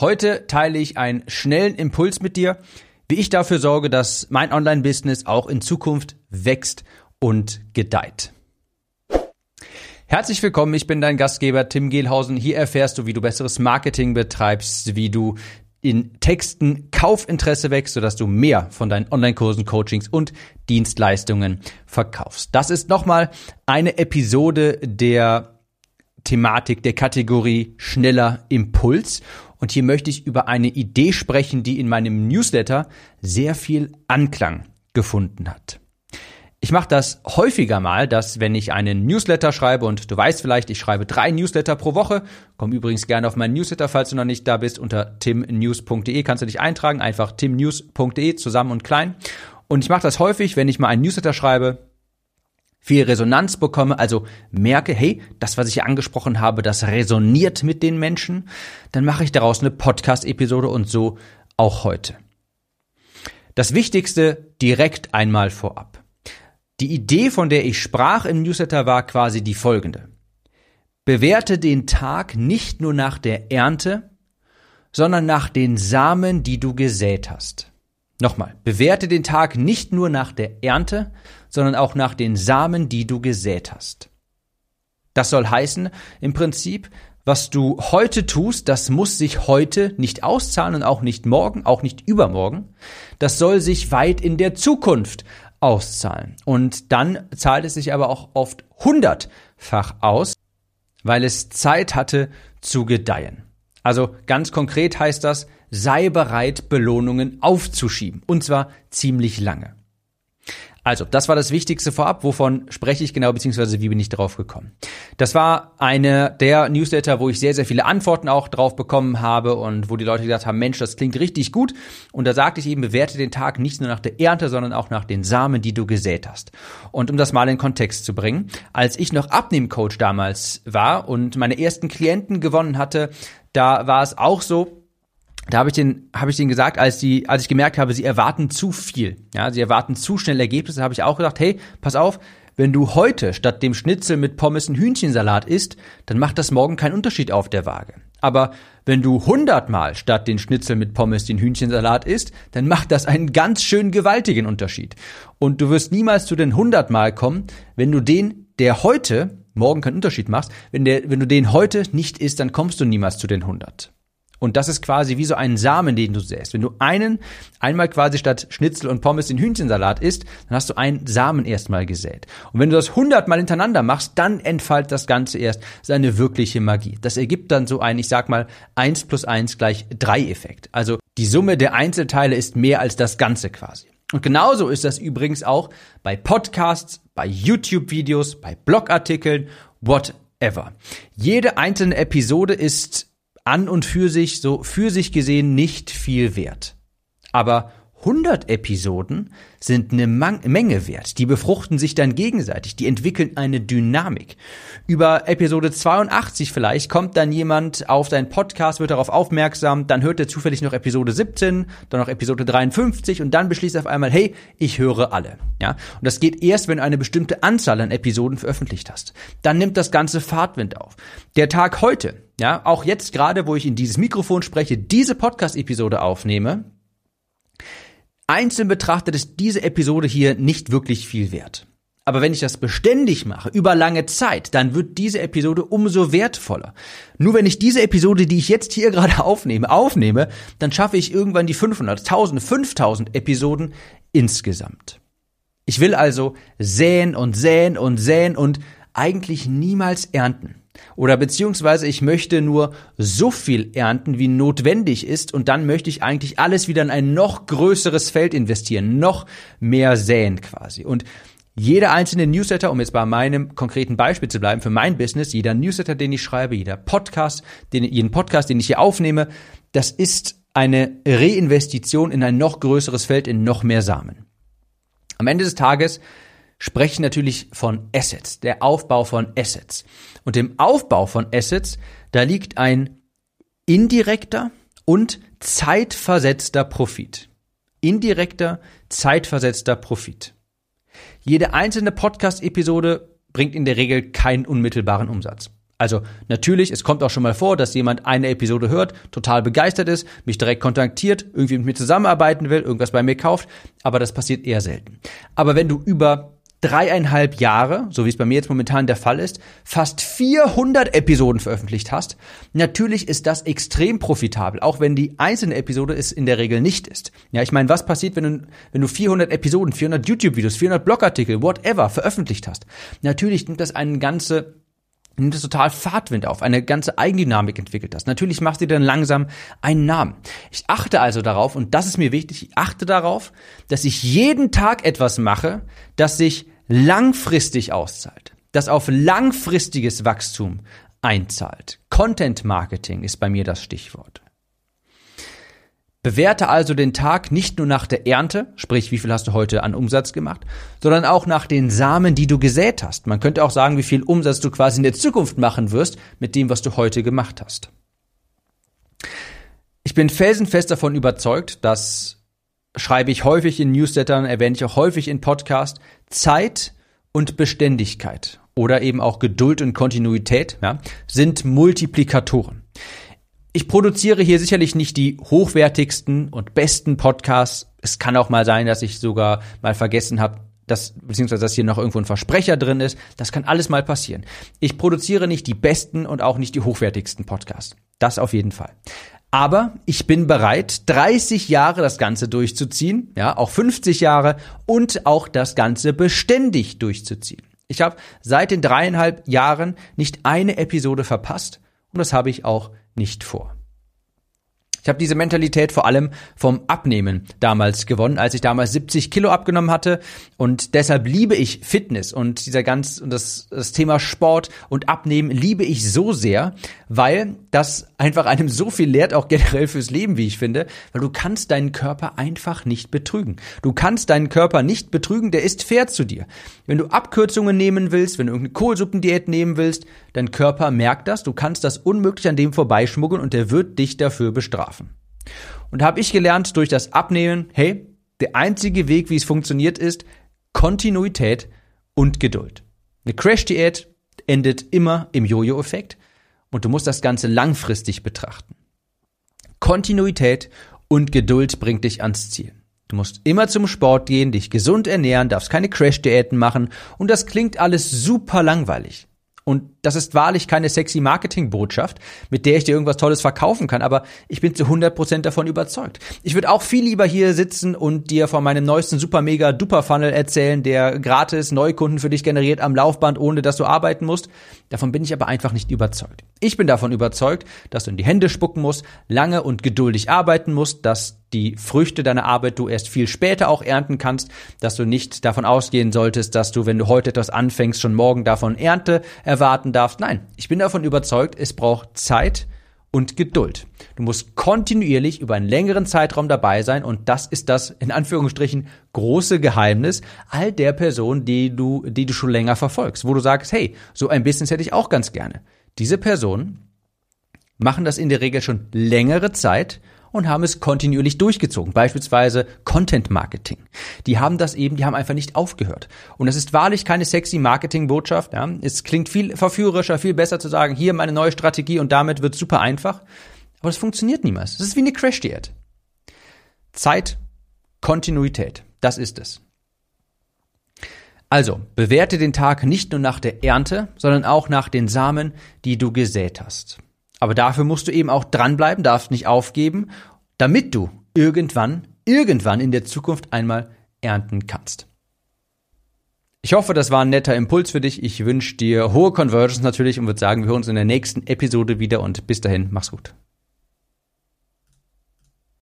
Heute teile ich einen schnellen Impuls mit dir, wie ich dafür sorge, dass mein Online-Business auch in Zukunft wächst und gedeiht. Herzlich willkommen, ich bin dein Gastgeber Tim Gehlhausen. Hier erfährst du, wie du besseres Marketing betreibst, wie du in Texten Kaufinteresse wächst, sodass du mehr von deinen Online-Kursen, Coachings und Dienstleistungen verkaufst. Das ist nochmal eine Episode der Thematik der Kategorie schneller Impuls. Und hier möchte ich über eine Idee sprechen, die in meinem Newsletter sehr viel Anklang gefunden hat. Ich mache das häufiger mal, dass wenn ich einen Newsletter schreibe und du weißt vielleicht, ich schreibe drei Newsletter pro Woche, komm übrigens gerne auf meinen Newsletter, falls du noch nicht da bist, unter timnews.de kannst du dich eintragen, einfach timnews.de zusammen und klein. Und ich mache das häufig, wenn ich mal einen Newsletter schreibe, viel Resonanz bekomme, also merke, hey, das, was ich angesprochen habe, das resoniert mit den Menschen, dann mache ich daraus eine Podcast-Episode und so auch heute. Das Wichtigste direkt einmal vorab. Die Idee, von der ich sprach im Newsletter, war quasi die folgende. Bewerte den Tag nicht nur nach der Ernte, sondern nach den Samen, die du gesät hast. Nochmal, bewerte den Tag nicht nur nach der Ernte, sondern auch nach den Samen, die du gesät hast. Das soll heißen, im Prinzip, was du heute tust, das muss sich heute nicht auszahlen und auch nicht morgen, auch nicht übermorgen. Das soll sich weit in der Zukunft auszahlen. Und dann zahlt es sich aber auch oft hundertfach aus, weil es Zeit hatte zu gedeihen. Also ganz konkret heißt das, sei bereit, Belohnungen aufzuschieben. Und zwar ziemlich lange. Also, das war das Wichtigste vorab. Wovon spreche ich genau, beziehungsweise wie bin ich darauf gekommen? Das war eine der Newsletter, wo ich sehr, sehr viele Antworten auch drauf bekommen habe und wo die Leute gesagt haben, Mensch, das klingt richtig gut. Und da sagte ich eben, bewerte den Tag nicht nur nach der Ernte, sondern auch nach den Samen, die du gesät hast. Und um das mal in Kontext zu bringen, als ich noch Abnehmcoach damals war und meine ersten Klienten gewonnen hatte, da war es auch so, da habe ich den habe ich den gesagt, als die als ich gemerkt habe, sie erwarten zu viel. Ja, sie erwarten zu schnell Ergebnisse, habe ich auch gesagt, hey, pass auf, wenn du heute statt dem Schnitzel mit Pommes einen Hühnchensalat isst, dann macht das morgen keinen Unterschied auf der Waage. Aber wenn du hundertmal statt den Schnitzel mit Pommes den Hühnchensalat isst, dann macht das einen ganz schön gewaltigen Unterschied. Und du wirst niemals zu den hundertmal kommen, wenn du den, der heute morgen keinen Unterschied macht, wenn der, wenn du den heute nicht isst, dann kommst du niemals zu den hundert. Und das ist quasi wie so ein Samen, den du säst. Wenn du einen einmal quasi statt Schnitzel und Pommes den Hühnchensalat isst, dann hast du einen Samen erstmal gesät. Und wenn du das hundertmal hintereinander machst, dann entfaltet das Ganze erst seine wirkliche Magie. Das ergibt dann so ein, ich sag mal, eins plus eins gleich drei Effekt. Also die Summe der Einzelteile ist mehr als das Ganze quasi. Und genauso ist das übrigens auch bei Podcasts, bei YouTube-Videos, bei Blogartikeln, whatever. Jede einzelne Episode ist an und für sich, so für sich gesehen nicht viel wert. Aber 100 Episoden sind eine Menge wert. Die befruchten sich dann gegenseitig. Die entwickeln eine Dynamik. Über Episode 82 vielleicht kommt dann jemand auf deinen Podcast, wird darauf aufmerksam, dann hört er zufällig noch Episode 17, dann noch Episode 53 und dann beschließt er auf einmal, hey, ich höre alle. Ja? Und das geht erst, wenn du eine bestimmte Anzahl an Episoden veröffentlicht hast. Dann nimmt das ganze Fahrtwind auf. Der Tag heute, ja, auch jetzt gerade, wo ich in dieses Mikrofon spreche, diese Podcast-Episode aufnehme, Einzeln betrachtet ist diese Episode hier nicht wirklich viel wert. Aber wenn ich das beständig mache, über lange Zeit, dann wird diese Episode umso wertvoller. Nur wenn ich diese Episode, die ich jetzt hier gerade aufnehme, aufnehme, dann schaffe ich irgendwann die 500, 1000, 5000 Episoden insgesamt. Ich will also säen und säen und säen und eigentlich niemals ernten. Oder beziehungsweise ich möchte nur so viel ernten, wie notwendig ist, und dann möchte ich eigentlich alles wieder in ein noch größeres Feld investieren, noch mehr säen quasi. Und jeder einzelne Newsletter, um jetzt bei meinem konkreten Beispiel zu bleiben, für mein Business, jeder Newsletter, den ich schreibe, jeder Podcast, den, jeden Podcast, den ich hier aufnehme, das ist eine Reinvestition in ein noch größeres Feld, in noch mehr Samen. Am Ende des Tages spreche natürlich von Assets, der Aufbau von Assets. Und im Aufbau von Assets, da liegt ein indirekter und zeitversetzter Profit. Indirekter, zeitversetzter Profit. Jede einzelne Podcast-Episode bringt in der Regel keinen unmittelbaren Umsatz. Also natürlich, es kommt auch schon mal vor, dass jemand eine Episode hört, total begeistert ist, mich direkt kontaktiert, irgendwie mit mir zusammenarbeiten will, irgendwas bei mir kauft, aber das passiert eher selten. Aber wenn du über dreieinhalb Jahre, so wie es bei mir jetzt momentan der Fall ist, fast 400 Episoden veröffentlicht hast, natürlich ist das extrem profitabel, auch wenn die einzelne Episode es in der Regel nicht ist. Ja, ich meine, was passiert, wenn du, wenn du 400 Episoden, 400 YouTube-Videos, 400 Blogartikel, whatever, veröffentlicht hast? Natürlich nimmt das eine ganze nimmt es total Fahrtwind auf, eine ganze Eigendynamik entwickelt das. Natürlich machst du dir dann langsam einen Namen. Ich achte also darauf, und das ist mir wichtig, ich achte darauf, dass ich jeden Tag etwas mache, das sich langfristig auszahlt, das auf langfristiges Wachstum einzahlt. Content Marketing ist bei mir das Stichwort. Bewerte also den Tag nicht nur nach der Ernte, sprich wie viel hast du heute an Umsatz gemacht, sondern auch nach den Samen, die du gesät hast. Man könnte auch sagen, wie viel Umsatz du quasi in der Zukunft machen wirst mit dem, was du heute gemacht hast. Ich bin felsenfest davon überzeugt, dass schreibe ich häufig in Newslettern, erwähne ich auch häufig in Podcast, Zeit und Beständigkeit oder eben auch Geduld und Kontinuität ja, sind Multiplikatoren. Ich produziere hier sicherlich nicht die hochwertigsten und besten Podcasts. Es kann auch mal sein, dass ich sogar mal vergessen habe, dass, beziehungsweise dass hier noch irgendwo ein Versprecher drin ist. Das kann alles mal passieren. Ich produziere nicht die besten und auch nicht die hochwertigsten Podcasts. Das auf jeden Fall. Aber ich bin bereit, 30 Jahre das Ganze durchzuziehen, ja, auch 50 Jahre und auch das Ganze beständig durchzuziehen. Ich habe seit den dreieinhalb Jahren nicht eine Episode verpasst und das habe ich auch nicht vor. Ich habe diese Mentalität vor allem vom Abnehmen damals gewonnen, als ich damals 70 Kilo abgenommen hatte. Und deshalb liebe ich Fitness und dieser ganz, und das, das Thema Sport und Abnehmen liebe ich so sehr, weil das einfach einem so viel lehrt, auch generell fürs Leben, wie ich finde, weil du kannst deinen Körper einfach nicht betrügen. Du kannst deinen Körper nicht betrügen, der ist fair zu dir. Wenn du Abkürzungen nehmen willst, wenn du irgendeine Kohlsuppendiät nehmen willst, dein Körper merkt das, du kannst das unmöglich an dem vorbeischmuggeln und der wird dich dafür bestrafen. Und da habe ich gelernt durch das Abnehmen, hey, der einzige Weg, wie es funktioniert, ist Kontinuität und Geduld. Eine Crash-Diät endet immer im Jojo-Effekt und du musst das Ganze langfristig betrachten. Kontinuität und Geduld bringt dich ans Ziel. Du musst immer zum Sport gehen, dich gesund ernähren, darfst keine Crash-Diäten machen und das klingt alles super langweilig. Und das ist wahrlich keine sexy Marketing-Botschaft, mit der ich dir irgendwas Tolles verkaufen kann, aber ich bin zu 100% davon überzeugt. Ich würde auch viel lieber hier sitzen und dir von meinem neuesten super mega duper Funnel erzählen, der gratis Neukunden für dich generiert am Laufband, ohne dass du arbeiten musst. Davon bin ich aber einfach nicht überzeugt. Ich bin davon überzeugt, dass du in die Hände spucken musst, lange und geduldig arbeiten musst, dass die Früchte deiner Arbeit du erst viel später auch ernten kannst, dass du nicht davon ausgehen solltest, dass du, wenn du heute etwas anfängst, schon morgen davon Ernte erwarten darfst. Nein, ich bin davon überzeugt, es braucht Zeit und Geduld. Du musst kontinuierlich über einen längeren Zeitraum dabei sein und das ist das in Anführungsstrichen große Geheimnis all der Personen, die du, die du schon länger verfolgst, wo du sagst, hey, so ein Business hätte ich auch ganz gerne. Diese Personen machen das in der Regel schon längere Zeit und haben es kontinuierlich durchgezogen. Beispielsweise Content Marketing. Die haben das eben, die haben einfach nicht aufgehört. Und es ist wahrlich keine sexy Marketing-Botschaft. Ja. Es klingt viel verführerischer, viel besser zu sagen, hier meine neue Strategie und damit wird super einfach. Aber das funktioniert niemals. Das ist wie eine Crash-Diät. Zeit, Kontinuität. Das ist es. Also, bewerte den Tag nicht nur nach der Ernte, sondern auch nach den Samen, die du gesät hast. Aber dafür musst du eben auch dranbleiben, darfst nicht aufgeben, damit du irgendwann, irgendwann in der Zukunft einmal ernten kannst. Ich hoffe, das war ein netter Impuls für dich. Ich wünsche dir hohe Conversions natürlich und würde sagen, wir hören uns in der nächsten Episode wieder und bis dahin, mach's gut.